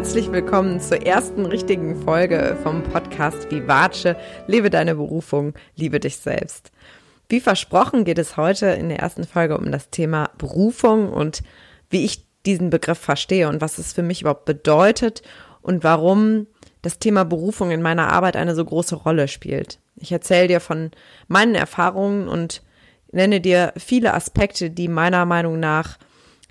herzlich willkommen zur ersten richtigen Folge vom Podcast Vivace. Lebe deine Berufung, liebe dich selbst. Wie versprochen geht es heute in der ersten Folge um das Thema Berufung und wie ich diesen Begriff verstehe und was es für mich überhaupt bedeutet und warum das Thema Berufung in meiner Arbeit eine so große Rolle spielt. Ich erzähle dir von meinen Erfahrungen und nenne dir viele Aspekte, die meiner Meinung nach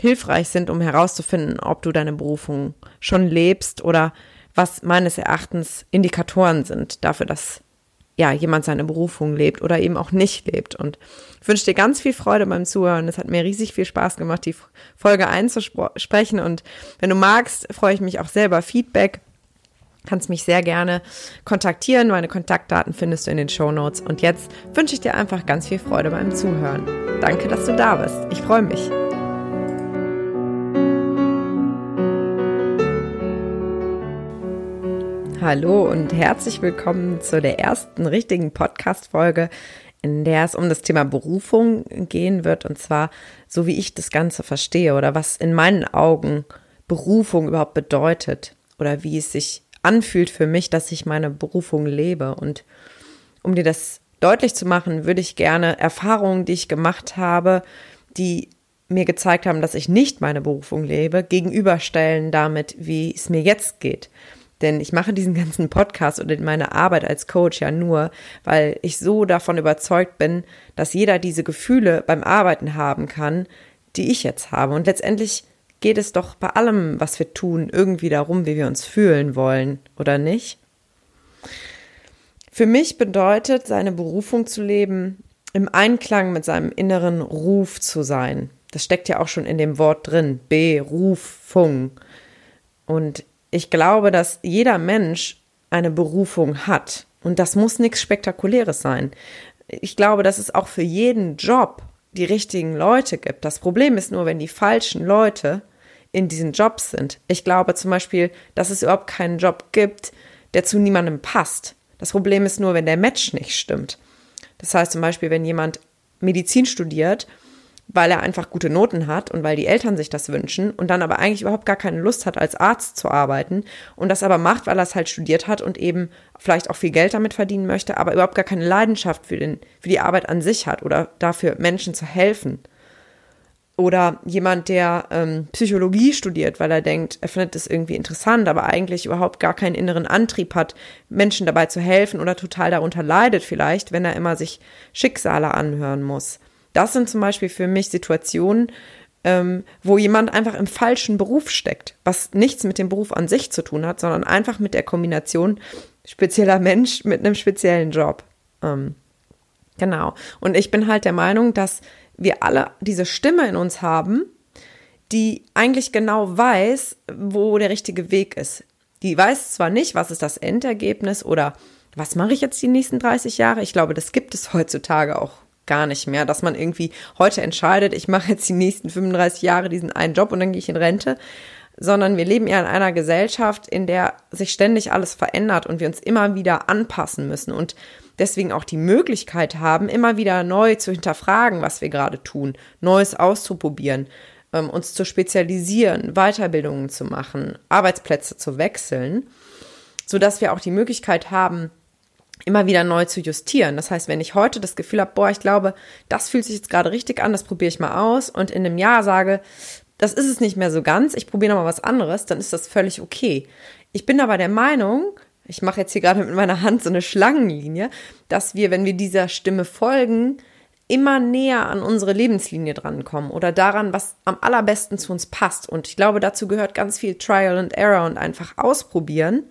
hilfreich sind, um herauszufinden, ob du deine Berufung schon lebst oder was meines Erachtens Indikatoren sind dafür, dass ja, jemand seine Berufung lebt oder eben auch nicht lebt. Und ich wünsche dir ganz viel Freude beim Zuhören. Es hat mir riesig viel Spaß gemacht, die Folge einzusprechen. Und wenn du magst, freue ich mich auch selber Feedback. Kannst mich sehr gerne kontaktieren. Meine Kontaktdaten findest du in den Show Notes. Und jetzt wünsche ich dir einfach ganz viel Freude beim Zuhören. Danke, dass du da bist. Ich freue mich. Hallo und herzlich willkommen zu der ersten richtigen Podcast-Folge, in der es um das Thema Berufung gehen wird und zwar so wie ich das Ganze verstehe oder was in meinen Augen Berufung überhaupt bedeutet oder wie es sich anfühlt für mich, dass ich meine Berufung lebe. Und um dir das deutlich zu machen, würde ich gerne Erfahrungen, die ich gemacht habe, die mir gezeigt haben, dass ich nicht meine Berufung lebe, gegenüberstellen damit, wie es mir jetzt geht. Denn ich mache diesen ganzen Podcast oder meine Arbeit als Coach ja nur, weil ich so davon überzeugt bin, dass jeder diese Gefühle beim Arbeiten haben kann, die ich jetzt habe. Und letztendlich geht es doch bei allem, was wir tun, irgendwie darum, wie wir uns fühlen wollen, oder nicht? Für mich bedeutet seine Berufung zu leben, im Einklang mit seinem inneren Ruf zu sein. Das steckt ja auch schon in dem Wort drin, Berufung. Und ich glaube, dass jeder Mensch eine Berufung hat. Und das muss nichts Spektakuläres sein. Ich glaube, dass es auch für jeden Job die richtigen Leute gibt. Das Problem ist nur, wenn die falschen Leute in diesen Jobs sind. Ich glaube zum Beispiel, dass es überhaupt keinen Job gibt, der zu niemandem passt. Das Problem ist nur, wenn der Match nicht stimmt. Das heißt zum Beispiel, wenn jemand Medizin studiert weil er einfach gute Noten hat und weil die Eltern sich das wünschen und dann aber eigentlich überhaupt gar keine Lust hat, als Arzt zu arbeiten und das aber macht, weil er es halt studiert hat und eben vielleicht auch viel Geld damit verdienen möchte, aber überhaupt gar keine Leidenschaft für, den, für die Arbeit an sich hat oder dafür Menschen zu helfen. Oder jemand, der ähm, Psychologie studiert, weil er denkt, er findet es irgendwie interessant, aber eigentlich überhaupt gar keinen inneren Antrieb hat, Menschen dabei zu helfen oder total darunter leidet vielleicht, wenn er immer sich Schicksale anhören muss. Das sind zum Beispiel für mich Situationen, ähm, wo jemand einfach im falschen Beruf steckt, was nichts mit dem Beruf an sich zu tun hat, sondern einfach mit der Kombination spezieller Mensch mit einem speziellen Job. Ähm, genau. Und ich bin halt der Meinung, dass wir alle diese Stimme in uns haben, die eigentlich genau weiß, wo der richtige Weg ist. Die weiß zwar nicht, was ist das Endergebnis oder was mache ich jetzt die nächsten 30 Jahre. Ich glaube, das gibt es heutzutage auch gar nicht mehr, dass man irgendwie heute entscheidet, ich mache jetzt die nächsten 35 Jahre diesen einen Job und dann gehe ich in Rente, sondern wir leben ja in einer Gesellschaft, in der sich ständig alles verändert und wir uns immer wieder anpassen müssen und deswegen auch die Möglichkeit haben, immer wieder neu zu hinterfragen, was wir gerade tun, Neues auszuprobieren, ähm, uns zu spezialisieren, Weiterbildungen zu machen, Arbeitsplätze zu wechseln, sodass wir auch die Möglichkeit haben, immer wieder neu zu justieren. Das heißt, wenn ich heute das Gefühl habe, boah, ich glaube, das fühlt sich jetzt gerade richtig an, das probiere ich mal aus und in einem Jahr sage, das ist es nicht mehr so ganz, ich probiere noch mal was anderes, dann ist das völlig okay. Ich bin aber der Meinung, ich mache jetzt hier gerade mit meiner Hand so eine Schlangenlinie, dass wir, wenn wir dieser Stimme folgen, immer näher an unsere Lebenslinie drankommen oder daran, was am allerbesten zu uns passt. Und ich glaube, dazu gehört ganz viel Trial and Error und einfach ausprobieren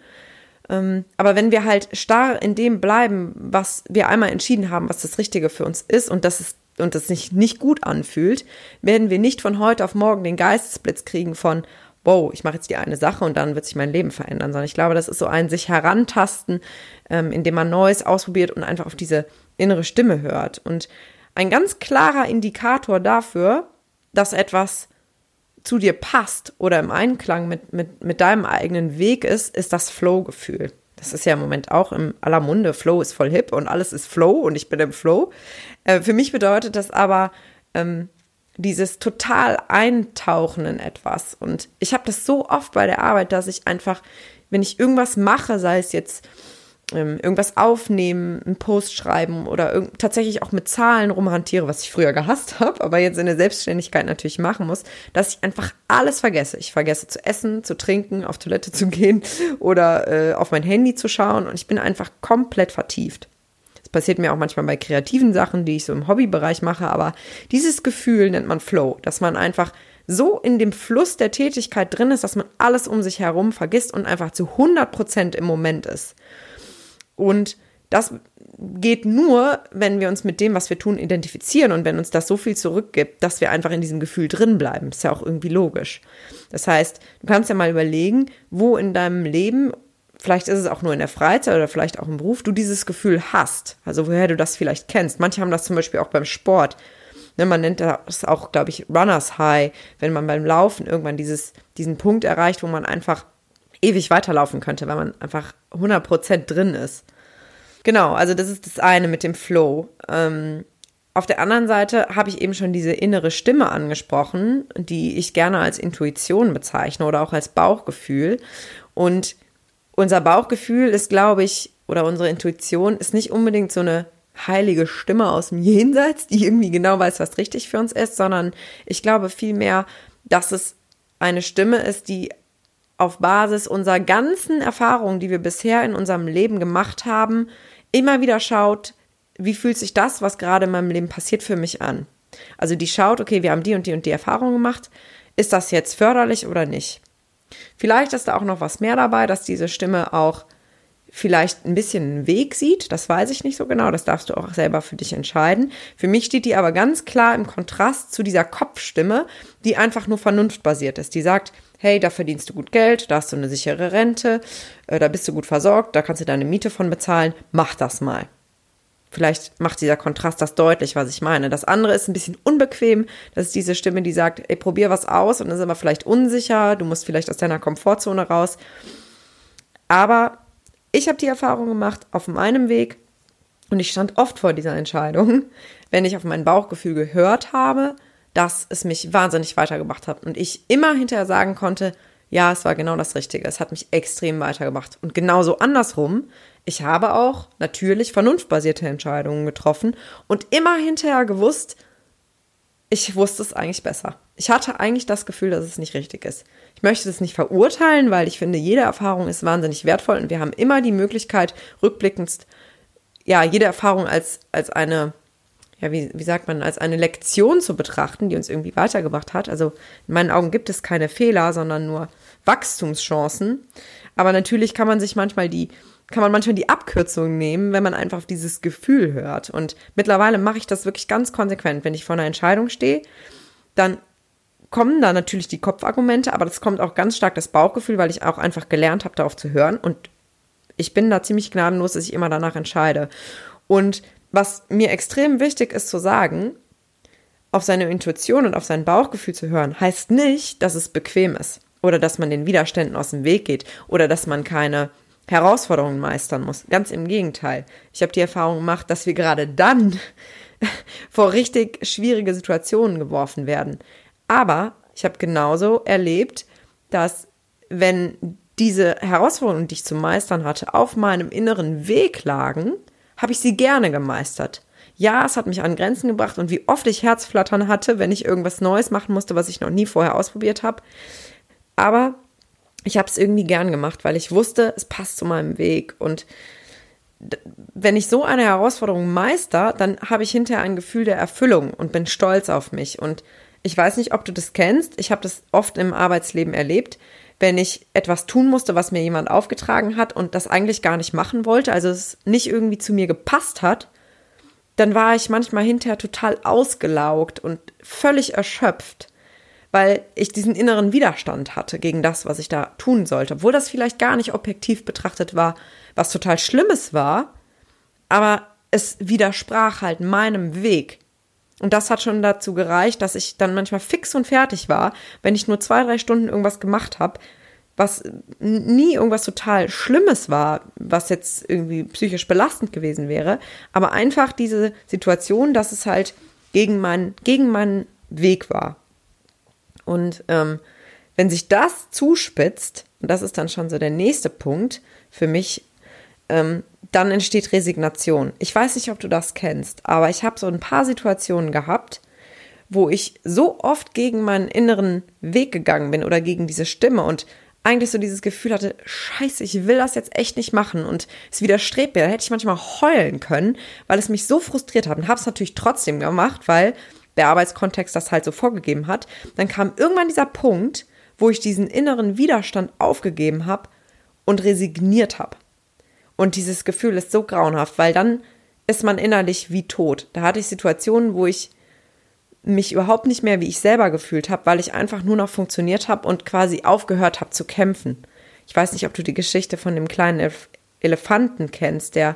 aber wenn wir halt starr in dem bleiben, was wir einmal entschieden haben, was das Richtige für uns ist und das ist und das sich nicht gut anfühlt, werden wir nicht von heute auf morgen den Geistesblitz kriegen von wow, ich mache jetzt die eine Sache und dann wird sich mein Leben verändern, sondern ich glaube, das ist so ein sich herantasten, ähm, indem man Neues ausprobiert und einfach auf diese innere Stimme hört. Und ein ganz klarer Indikator dafür, dass etwas zu dir passt oder im Einklang mit, mit, mit deinem eigenen Weg ist, ist das Flow-Gefühl. Das ist ja im Moment auch im aller Munde. Flow ist voll hip und alles ist Flow und ich bin im Flow. Äh, für mich bedeutet das aber, ähm, dieses total Eintauchen in etwas. Und ich habe das so oft bei der Arbeit, dass ich einfach, wenn ich irgendwas mache, sei es jetzt ähm, irgendwas aufnehmen, einen Post schreiben oder tatsächlich auch mit Zahlen rumhantiere, was ich früher gehasst habe, aber jetzt in der Selbstständigkeit natürlich machen muss, dass ich einfach alles vergesse. Ich vergesse zu essen, zu trinken, auf Toilette zu gehen oder äh, auf mein Handy zu schauen und ich bin einfach komplett vertieft. Das passiert mir auch manchmal bei kreativen Sachen, die ich so im Hobbybereich mache, aber dieses Gefühl nennt man Flow, dass man einfach so in dem Fluss der Tätigkeit drin ist, dass man alles um sich herum vergisst und einfach zu 100 Prozent im Moment ist. Und das geht nur, wenn wir uns mit dem, was wir tun, identifizieren und wenn uns das so viel zurückgibt, dass wir einfach in diesem Gefühl drin bleiben. Ist ja auch irgendwie logisch. Das heißt, du kannst ja mal überlegen, wo in deinem Leben vielleicht ist es auch nur in der Freizeit oder vielleicht auch im Beruf, du dieses Gefühl hast. Also woher du das vielleicht kennst. Manche haben das zum Beispiel auch beim Sport. Ne, man nennt das auch, glaube ich, Runners High, wenn man beim Laufen irgendwann dieses, diesen Punkt erreicht, wo man einfach ewig weiterlaufen könnte, weil man einfach 100% drin ist. Genau, also das ist das eine mit dem Flow. Ähm, auf der anderen Seite habe ich eben schon diese innere Stimme angesprochen, die ich gerne als Intuition bezeichne oder auch als Bauchgefühl. Und unser Bauchgefühl ist, glaube ich, oder unsere Intuition ist nicht unbedingt so eine heilige Stimme aus dem Jenseits, die irgendwie genau weiß, was richtig für uns ist, sondern ich glaube vielmehr, dass es eine Stimme ist, die auf Basis unserer ganzen Erfahrungen, die wir bisher in unserem Leben gemacht haben, immer wieder schaut, wie fühlt sich das, was gerade in meinem Leben passiert, für mich an. Also die schaut, okay, wir haben die und die und die Erfahrung gemacht, ist das jetzt förderlich oder nicht? Vielleicht ist da auch noch was mehr dabei, dass diese Stimme auch vielleicht ein bisschen einen Weg sieht. Das weiß ich nicht so genau. Das darfst du auch selber für dich entscheiden. Für mich steht die aber ganz klar im Kontrast zu dieser Kopfstimme, die einfach nur vernunftbasiert ist. Die sagt, hey, da verdienst du gut Geld, da hast du eine sichere Rente, äh, da bist du gut versorgt, da kannst du deine Miete von bezahlen. Mach das mal. Vielleicht macht dieser Kontrast das deutlich, was ich meine. Das andere ist ein bisschen unbequem. Das ist diese Stimme, die sagt, ey, probier was aus und ist aber vielleicht unsicher. Du musst vielleicht aus deiner Komfortzone raus. Aber ich habe die Erfahrung gemacht auf meinem Weg und ich stand oft vor dieser Entscheidung, wenn ich auf mein Bauchgefühl gehört habe, dass es mich wahnsinnig weitergebracht hat und ich immer hinterher sagen konnte, ja, es war genau das Richtige. Es hat mich extrem weitergebracht. Und genauso andersrum, ich habe auch natürlich vernunftbasierte Entscheidungen getroffen und immer hinterher gewusst, ich wusste es eigentlich besser. Ich hatte eigentlich das Gefühl, dass es nicht richtig ist. Ich möchte das nicht verurteilen, weil ich finde, jede Erfahrung ist wahnsinnig wertvoll und wir haben immer die Möglichkeit, rückblickend, ja, jede Erfahrung als, als eine, ja, wie, wie sagt man, als eine Lektion zu betrachten, die uns irgendwie weitergebracht hat. Also in meinen Augen gibt es keine Fehler, sondern nur Wachstumschancen. Aber natürlich kann man sich manchmal die kann man manchmal die Abkürzung nehmen, wenn man einfach auf dieses Gefühl hört. Und mittlerweile mache ich das wirklich ganz konsequent. Wenn ich vor einer Entscheidung stehe, dann kommen da natürlich die Kopfargumente, aber das kommt auch ganz stark das Bauchgefühl, weil ich auch einfach gelernt habe, darauf zu hören. Und ich bin da ziemlich gnadenlos, dass ich immer danach entscheide. Und was mir extrem wichtig ist zu sagen, auf seine Intuition und auf sein Bauchgefühl zu hören, heißt nicht, dass es bequem ist oder dass man den Widerständen aus dem Weg geht oder dass man keine Herausforderungen meistern muss. Ganz im Gegenteil. Ich habe die Erfahrung gemacht, dass wir gerade dann vor richtig schwierige Situationen geworfen werden. Aber ich habe genauso erlebt, dass wenn diese Herausforderungen, die ich zu meistern hatte, auf meinem inneren Weg lagen, habe ich sie gerne gemeistert. Ja, es hat mich an Grenzen gebracht und wie oft ich Herzflattern hatte, wenn ich irgendwas Neues machen musste, was ich noch nie vorher ausprobiert habe. Aber ich habe es irgendwie gern gemacht, weil ich wusste, es passt zu meinem Weg. Und wenn ich so eine Herausforderung meister, dann habe ich hinterher ein Gefühl der Erfüllung und bin stolz auf mich. Und ich weiß nicht, ob du das kennst. Ich habe das oft im Arbeitsleben erlebt, wenn ich etwas tun musste, was mir jemand aufgetragen hat und das eigentlich gar nicht machen wollte, also es nicht irgendwie zu mir gepasst hat, dann war ich manchmal hinterher total ausgelaugt und völlig erschöpft weil ich diesen inneren Widerstand hatte gegen das, was ich da tun sollte. Obwohl das vielleicht gar nicht objektiv betrachtet war, was total Schlimmes war, aber es widersprach halt meinem Weg. Und das hat schon dazu gereicht, dass ich dann manchmal fix und fertig war, wenn ich nur zwei, drei Stunden irgendwas gemacht habe, was nie irgendwas total Schlimmes war, was jetzt irgendwie psychisch belastend gewesen wäre, aber einfach diese Situation, dass es halt gegen mein, gegen mein Weg war. Und ähm, wenn sich das zuspitzt, und das ist dann schon so der nächste Punkt für mich, ähm, dann entsteht Resignation. Ich weiß nicht, ob du das kennst, aber ich habe so ein paar Situationen gehabt, wo ich so oft gegen meinen inneren Weg gegangen bin oder gegen diese Stimme und eigentlich so dieses Gefühl hatte, scheiße, ich will das jetzt echt nicht machen und es widerstrebt mir. Da hätte ich manchmal heulen können, weil es mich so frustriert hat und habe es natürlich trotzdem gemacht, weil der Arbeitskontext das halt so vorgegeben hat. Dann kam irgendwann dieser Punkt, wo ich diesen inneren Widerstand aufgegeben habe und resigniert habe. Und dieses Gefühl ist so grauenhaft, weil dann ist man innerlich wie tot. Da hatte ich Situationen, wo ich mich überhaupt nicht mehr wie ich selber gefühlt habe, weil ich einfach nur noch funktioniert habe und quasi aufgehört habe zu kämpfen. Ich weiß nicht, ob du die Geschichte von dem kleinen Elef Elefanten kennst, der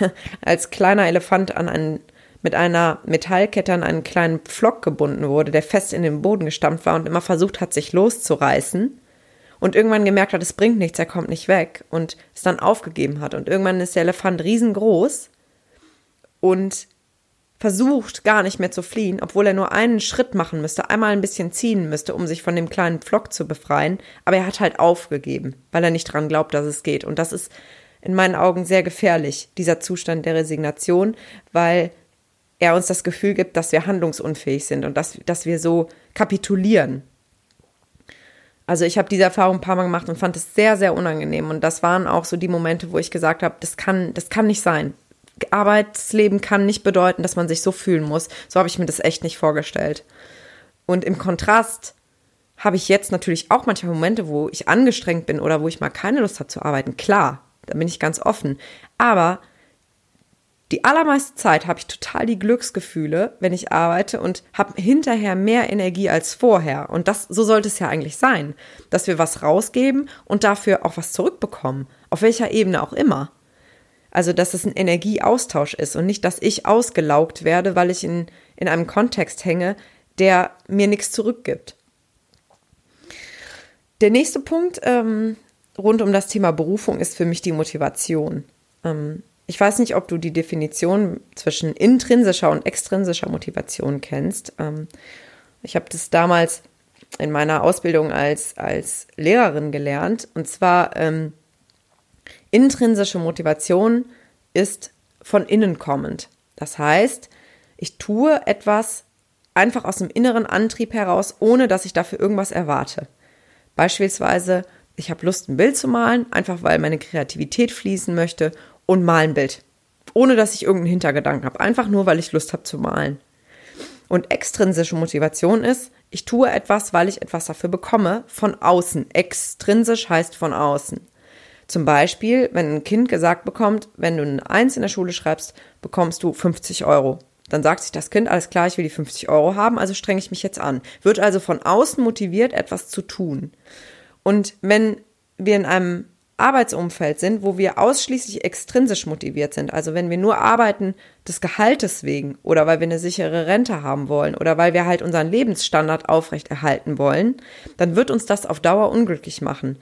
als kleiner Elefant an einen, mit einer Metallkette an einen kleinen Pflock gebunden wurde, der fest in den Boden gestampft war und immer versucht hat, sich loszureißen und irgendwann gemerkt hat, es bringt nichts, er kommt nicht weg und es dann aufgegeben hat. Und irgendwann ist der Elefant riesengroß und versucht gar nicht mehr zu fliehen, obwohl er nur einen Schritt machen müsste, einmal ein bisschen ziehen müsste, um sich von dem kleinen Pflock zu befreien. Aber er hat halt aufgegeben, weil er nicht dran glaubt, dass es geht. Und das ist in meinen Augen sehr gefährlich, dieser Zustand der Resignation, weil er uns das Gefühl gibt, dass wir handlungsunfähig sind und dass, dass wir so kapitulieren. Also ich habe diese Erfahrung ein paar Mal gemacht und fand es sehr, sehr unangenehm. Und das waren auch so die Momente, wo ich gesagt habe, das kann, das kann nicht sein. Arbeitsleben kann nicht bedeuten, dass man sich so fühlen muss. So habe ich mir das echt nicht vorgestellt. Und im Kontrast habe ich jetzt natürlich auch manchmal Momente, wo ich angestrengt bin oder wo ich mal keine Lust habe zu arbeiten. Klar, da bin ich ganz offen. Aber die allermeiste Zeit habe ich total die Glücksgefühle, wenn ich arbeite und habe hinterher mehr Energie als vorher. Und das, so sollte es ja eigentlich sein, dass wir was rausgeben und dafür auch was zurückbekommen. Auf welcher Ebene auch immer. Also, dass es ein Energieaustausch ist und nicht, dass ich ausgelaugt werde, weil ich in, in einem Kontext hänge, der mir nichts zurückgibt. Der nächste Punkt ähm, rund um das Thema Berufung ist für mich die Motivation. Ähm, ich weiß nicht, ob du die Definition zwischen intrinsischer und extrinsischer Motivation kennst. Ähm, ich habe das damals in meiner Ausbildung als, als Lehrerin gelernt. Und zwar ähm, intrinsische Motivation ist von innen kommend. Das heißt, ich tue etwas einfach aus dem inneren Antrieb heraus, ohne dass ich dafür irgendwas erwarte. Beispielsweise, ich habe Lust, ein Bild zu malen, einfach weil meine Kreativität fließen möchte und mal ein Bild. Ohne dass ich irgendeinen Hintergedanken habe. Einfach nur, weil ich Lust habe zu malen. Und extrinsische Motivation ist, ich tue etwas, weil ich etwas dafür bekomme, von außen. Extrinsisch heißt von außen. Zum Beispiel, wenn ein Kind gesagt bekommt, wenn du ein Eins in der Schule schreibst, bekommst du 50 Euro. Dann sagt sich das Kind, alles klar, ich will die 50 Euro haben, also strenge ich mich jetzt an. Wird also von außen motiviert, etwas zu tun. Und wenn wir in einem Arbeitsumfeld sind, wo wir ausschließlich extrinsisch motiviert sind, also wenn wir nur arbeiten des Gehaltes wegen oder weil wir eine sichere Rente haben wollen oder weil wir halt unseren Lebensstandard aufrechterhalten wollen, dann wird uns das auf Dauer unglücklich machen.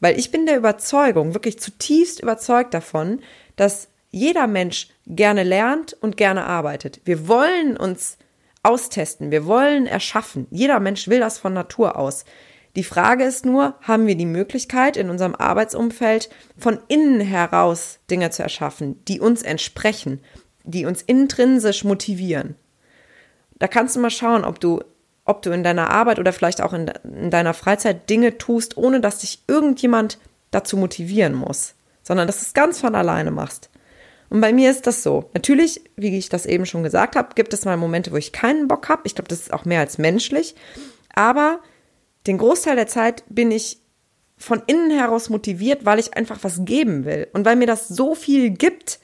Weil ich bin der Überzeugung, wirklich zutiefst überzeugt davon, dass jeder Mensch gerne lernt und gerne arbeitet. Wir wollen uns austesten, wir wollen erschaffen. Jeder Mensch will das von Natur aus. Die Frage ist nur, haben wir die Möglichkeit, in unserem Arbeitsumfeld von innen heraus Dinge zu erschaffen, die uns entsprechen, die uns intrinsisch motivieren? Da kannst du mal schauen, ob du, ob du in deiner Arbeit oder vielleicht auch in, in deiner Freizeit Dinge tust, ohne dass dich irgendjemand dazu motivieren muss, sondern dass du es ganz von alleine machst. Und bei mir ist das so. Natürlich, wie ich das eben schon gesagt habe, gibt es mal Momente, wo ich keinen Bock habe. Ich glaube, das ist auch mehr als menschlich. Aber den Großteil der Zeit bin ich von innen heraus motiviert, weil ich einfach was geben will und weil mir das so viel gibt,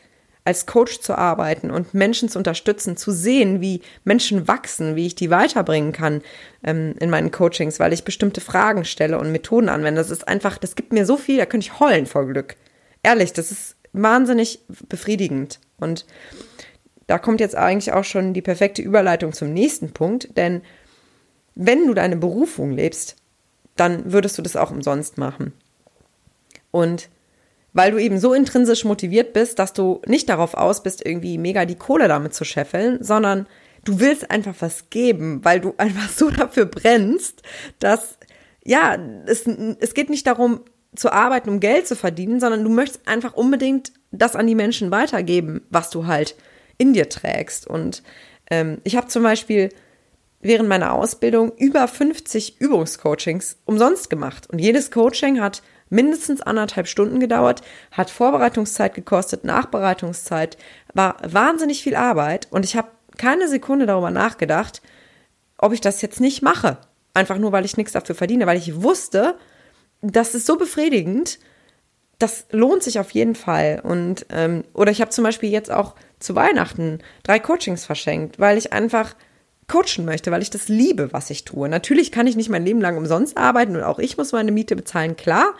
als Coach zu arbeiten und Menschen zu unterstützen, zu sehen, wie Menschen wachsen, wie ich die weiterbringen kann ähm, in meinen Coachings, weil ich bestimmte Fragen stelle und Methoden anwende. Das ist einfach, das gibt mir so viel, da könnte ich heulen vor Glück. Ehrlich, das ist wahnsinnig befriedigend. Und da kommt jetzt eigentlich auch schon die perfekte Überleitung zum nächsten Punkt, denn wenn du deine Berufung lebst, dann würdest du das auch umsonst machen. Und weil du eben so intrinsisch motiviert bist, dass du nicht darauf aus bist, irgendwie mega die Kohle damit zu scheffeln, sondern du willst einfach was geben, weil du einfach so dafür brennst, dass, ja, es, es geht nicht darum, zu arbeiten, um Geld zu verdienen, sondern du möchtest einfach unbedingt das an die Menschen weitergeben, was du halt in dir trägst. Und ähm, ich habe zum Beispiel während meiner Ausbildung über 50 Übungscoachings umsonst gemacht. Und jedes Coaching hat mindestens anderthalb Stunden gedauert, hat Vorbereitungszeit gekostet, Nachbereitungszeit, war wahnsinnig viel Arbeit und ich habe keine Sekunde darüber nachgedacht, ob ich das jetzt nicht mache. Einfach nur, weil ich nichts dafür verdiene, weil ich wusste, das ist so befriedigend, das lohnt sich auf jeden Fall. Und ähm, oder ich habe zum Beispiel jetzt auch zu Weihnachten drei Coachings verschenkt, weil ich einfach coachen möchte, weil ich das liebe, was ich tue. Natürlich kann ich nicht mein Leben lang umsonst arbeiten und auch ich muss meine Miete bezahlen, klar.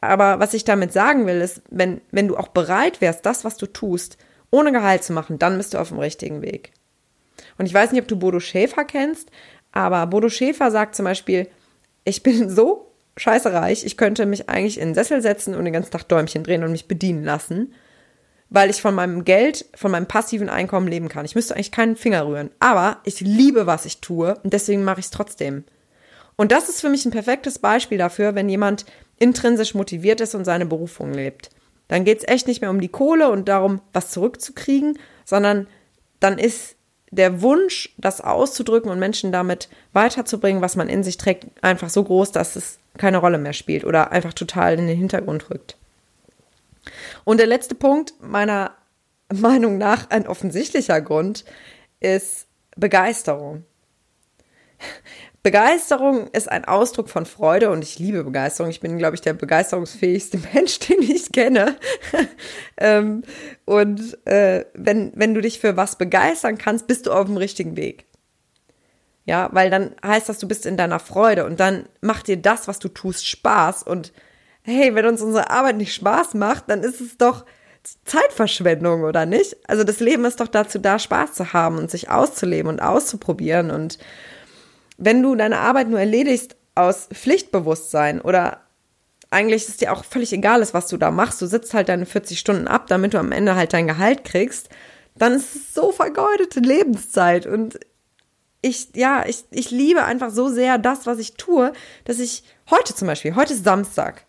Aber was ich damit sagen will, ist, wenn, wenn du auch bereit wärst, das, was du tust, ohne Gehalt zu machen, dann bist du auf dem richtigen Weg. Und ich weiß nicht, ob du Bodo Schäfer kennst, aber Bodo Schäfer sagt zum Beispiel, ich bin so scheiße reich, ich könnte mich eigentlich in den Sessel setzen und den ganzen Tag Däumchen drehen und mich bedienen lassen weil ich von meinem Geld, von meinem passiven Einkommen leben kann. Ich müsste eigentlich keinen Finger rühren. Aber ich liebe, was ich tue und deswegen mache ich es trotzdem. Und das ist für mich ein perfektes Beispiel dafür, wenn jemand intrinsisch motiviert ist und seine Berufung lebt. Dann geht es echt nicht mehr um die Kohle und darum, was zurückzukriegen, sondern dann ist der Wunsch, das auszudrücken und Menschen damit weiterzubringen, was man in sich trägt, einfach so groß, dass es keine Rolle mehr spielt oder einfach total in den Hintergrund rückt. Und der letzte Punkt, meiner Meinung nach ein offensichtlicher Grund, ist Begeisterung. Begeisterung ist ein Ausdruck von Freude und ich liebe Begeisterung. Ich bin, glaube ich, der begeisterungsfähigste Mensch, den ich kenne. ähm, und äh, wenn, wenn du dich für was begeistern kannst, bist du auf dem richtigen Weg. Ja, weil dann heißt das, du bist in deiner Freude und dann macht dir das, was du tust, Spaß und hey, wenn uns unsere Arbeit nicht Spaß macht, dann ist es doch Zeitverschwendung, oder nicht? Also das Leben ist doch dazu da, Spaß zu haben und sich auszuleben und auszuprobieren. Und wenn du deine Arbeit nur erledigst aus Pflichtbewusstsein oder eigentlich ist dir auch völlig egal ist, was du da machst, du sitzt halt deine 40 Stunden ab, damit du am Ende halt dein Gehalt kriegst, dann ist es so vergeudete Lebenszeit. Und ich, ja, ich, ich liebe einfach so sehr das, was ich tue, dass ich heute zum Beispiel, heute ist Samstag,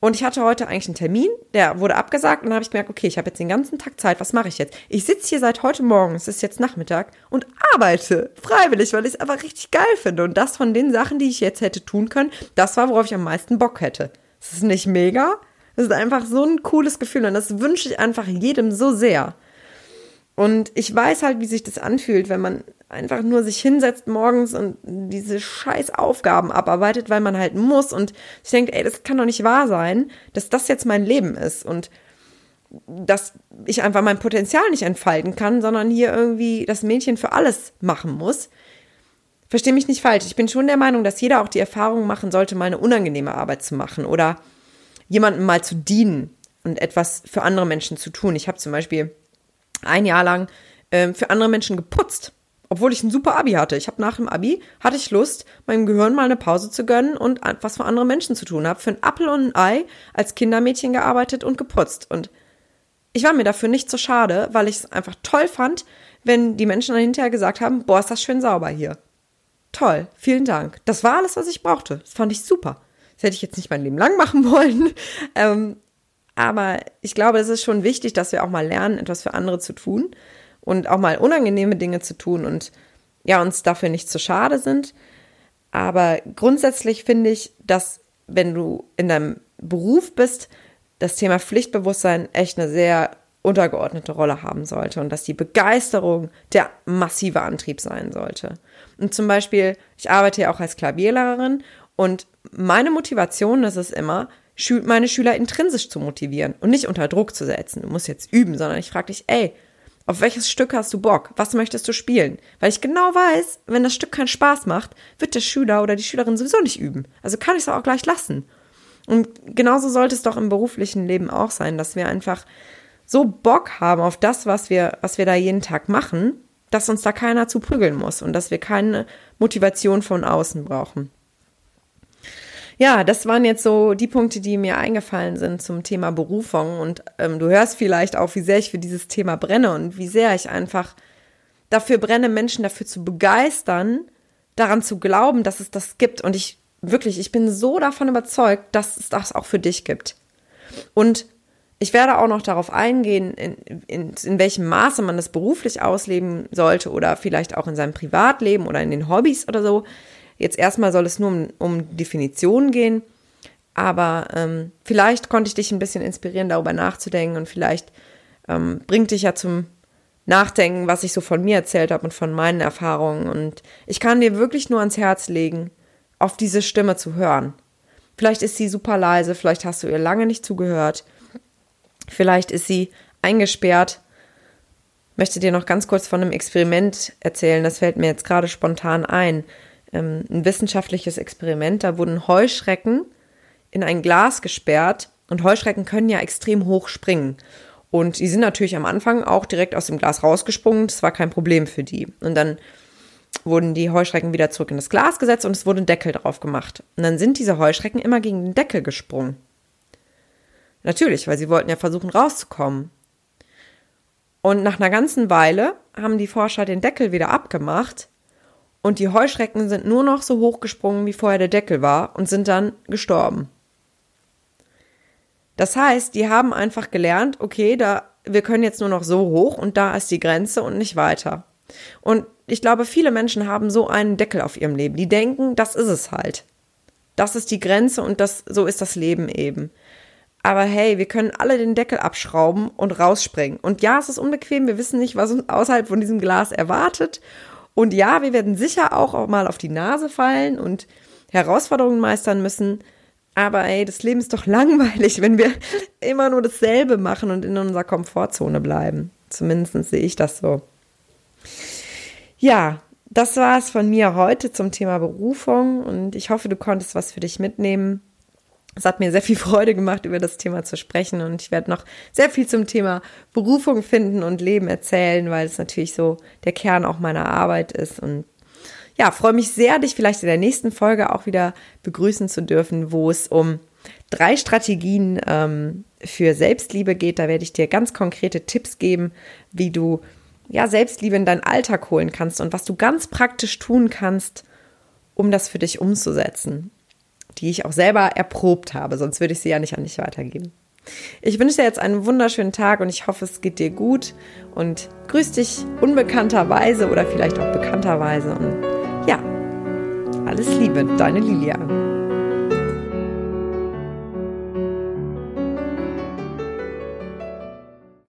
und ich hatte heute eigentlich einen Termin, der wurde abgesagt und dann habe ich gemerkt, okay, ich habe jetzt den ganzen Tag Zeit, was mache ich jetzt? Ich sitze hier seit heute Morgen, es ist jetzt Nachmittag und arbeite freiwillig, weil ich es einfach richtig geil finde. Und das von den Sachen, die ich jetzt hätte tun können, das war, worauf ich am meisten Bock hätte. Das ist nicht mega? Das ist einfach so ein cooles Gefühl und das wünsche ich einfach jedem so sehr. Und ich weiß halt, wie sich das anfühlt, wenn man einfach nur sich hinsetzt morgens und diese scheiß Aufgaben abarbeitet, weil man halt muss. Und ich denke, ey, das kann doch nicht wahr sein, dass das jetzt mein Leben ist und dass ich einfach mein Potenzial nicht entfalten kann, sondern hier irgendwie das Mädchen für alles machen muss. Verstehe mich nicht falsch. Ich bin schon der Meinung, dass jeder auch die Erfahrung machen sollte, mal eine unangenehme Arbeit zu machen oder jemandem mal zu dienen und etwas für andere Menschen zu tun. Ich habe zum Beispiel ein Jahr lang äh, für andere Menschen geputzt obwohl ich ein super Abi hatte. Ich habe nach dem Abi, hatte ich Lust, meinem Gehirn mal eine Pause zu gönnen und was für andere Menschen zu tun. Habe für ein Apfel und ein Ei als Kindermädchen gearbeitet und geputzt. Und ich war mir dafür nicht so schade, weil ich es einfach toll fand, wenn die Menschen dann hinterher gesagt haben, boah, ist das schön sauber hier. Toll, vielen Dank. Das war alles, was ich brauchte. Das fand ich super. Das hätte ich jetzt nicht mein Leben lang machen wollen. Ähm, aber ich glaube, es ist schon wichtig, dass wir auch mal lernen, etwas für andere zu tun und auch mal unangenehme Dinge zu tun und ja, uns dafür nicht zu schade sind. Aber grundsätzlich finde ich, dass wenn du in deinem Beruf bist, das Thema Pflichtbewusstsein echt eine sehr untergeordnete Rolle haben sollte und dass die Begeisterung der massive Antrieb sein sollte. Und zum Beispiel, ich arbeite ja auch als Klavierlehrerin und meine Motivation ist es immer, meine Schüler intrinsisch zu motivieren und nicht unter Druck zu setzen. Du musst jetzt üben, sondern ich frage dich, ey, auf welches Stück hast du Bock? Was möchtest du spielen? Weil ich genau weiß, wenn das Stück keinen Spaß macht, wird der Schüler oder die Schülerin sowieso nicht üben. Also kann ich es auch gleich lassen. Und genauso sollte es doch im beruflichen Leben auch sein, dass wir einfach so Bock haben auf das, was wir, was wir da jeden Tag machen, dass uns da keiner zu prügeln muss und dass wir keine Motivation von außen brauchen. Ja, das waren jetzt so die Punkte, die mir eingefallen sind zum Thema Berufung. Und ähm, du hörst vielleicht auch, wie sehr ich für dieses Thema brenne und wie sehr ich einfach dafür brenne, Menschen dafür zu begeistern, daran zu glauben, dass es das gibt. Und ich wirklich, ich bin so davon überzeugt, dass es das auch für dich gibt. Und ich werde auch noch darauf eingehen, in, in, in welchem Maße man das beruflich ausleben sollte oder vielleicht auch in seinem Privatleben oder in den Hobbys oder so. Jetzt erstmal soll es nur um, um Definitionen gehen, aber ähm, vielleicht konnte ich dich ein bisschen inspirieren, darüber nachzudenken und vielleicht ähm, bringt dich ja zum Nachdenken, was ich so von mir erzählt habe und von meinen Erfahrungen. Und ich kann dir wirklich nur ans Herz legen, auf diese Stimme zu hören. Vielleicht ist sie super leise, vielleicht hast du ihr lange nicht zugehört. Vielleicht ist sie eingesperrt. Ich möchte dir noch ganz kurz von einem Experiment erzählen. Das fällt mir jetzt gerade spontan ein. Ähm, ein wissenschaftliches Experiment. Da wurden Heuschrecken in ein Glas gesperrt und Heuschrecken können ja extrem hoch springen. Und die sind natürlich am Anfang auch direkt aus dem Glas rausgesprungen. Das war kein Problem für die. Und dann wurden die Heuschrecken wieder zurück in das Glas gesetzt und es wurde ein Deckel drauf gemacht. Und dann sind diese Heuschrecken immer gegen den Deckel gesprungen. Natürlich, weil sie wollten ja versuchen rauszukommen. Und nach einer ganzen Weile haben die Forscher den Deckel wieder abgemacht und die Heuschrecken sind nur noch so hoch gesprungen, wie vorher der Deckel war und sind dann gestorben. Das heißt, die haben einfach gelernt, okay, da wir können jetzt nur noch so hoch und da ist die Grenze und nicht weiter. Und ich glaube, viele Menschen haben so einen Deckel auf ihrem Leben. Die denken, das ist es halt. Das ist die Grenze und das so ist das Leben eben. Aber hey, wir können alle den Deckel abschrauben und rausspringen. Und ja, es ist unbequem, wir wissen nicht, was uns außerhalb von diesem Glas erwartet. Und ja, wir werden sicher auch mal auf die Nase fallen und Herausforderungen meistern müssen. Aber ey, das Leben ist doch langweilig, wenn wir immer nur dasselbe machen und in unserer Komfortzone bleiben. Zumindest sehe ich das so. Ja, das war es von mir heute zum Thema Berufung und ich hoffe, du konntest was für dich mitnehmen. Es hat mir sehr viel Freude gemacht, über das Thema zu sprechen und ich werde noch sehr viel zum Thema Berufung finden und Leben erzählen, weil es natürlich so der Kern auch meiner Arbeit ist und ja, freue mich sehr, dich vielleicht in der nächsten Folge auch wieder begrüßen zu dürfen, wo es um drei Strategien ähm, für Selbstliebe geht. Da werde ich dir ganz konkrete Tipps geben, wie du ja Selbstliebe in deinen Alltag holen kannst und was du ganz praktisch tun kannst, um das für dich umzusetzen die ich auch selber erprobt habe, sonst würde ich sie ja nicht an dich weitergeben. Ich wünsche dir jetzt einen wunderschönen Tag und ich hoffe, es geht dir gut und grüß dich unbekannterweise oder vielleicht auch bekannterweise und ja, alles Liebe, deine Lilia.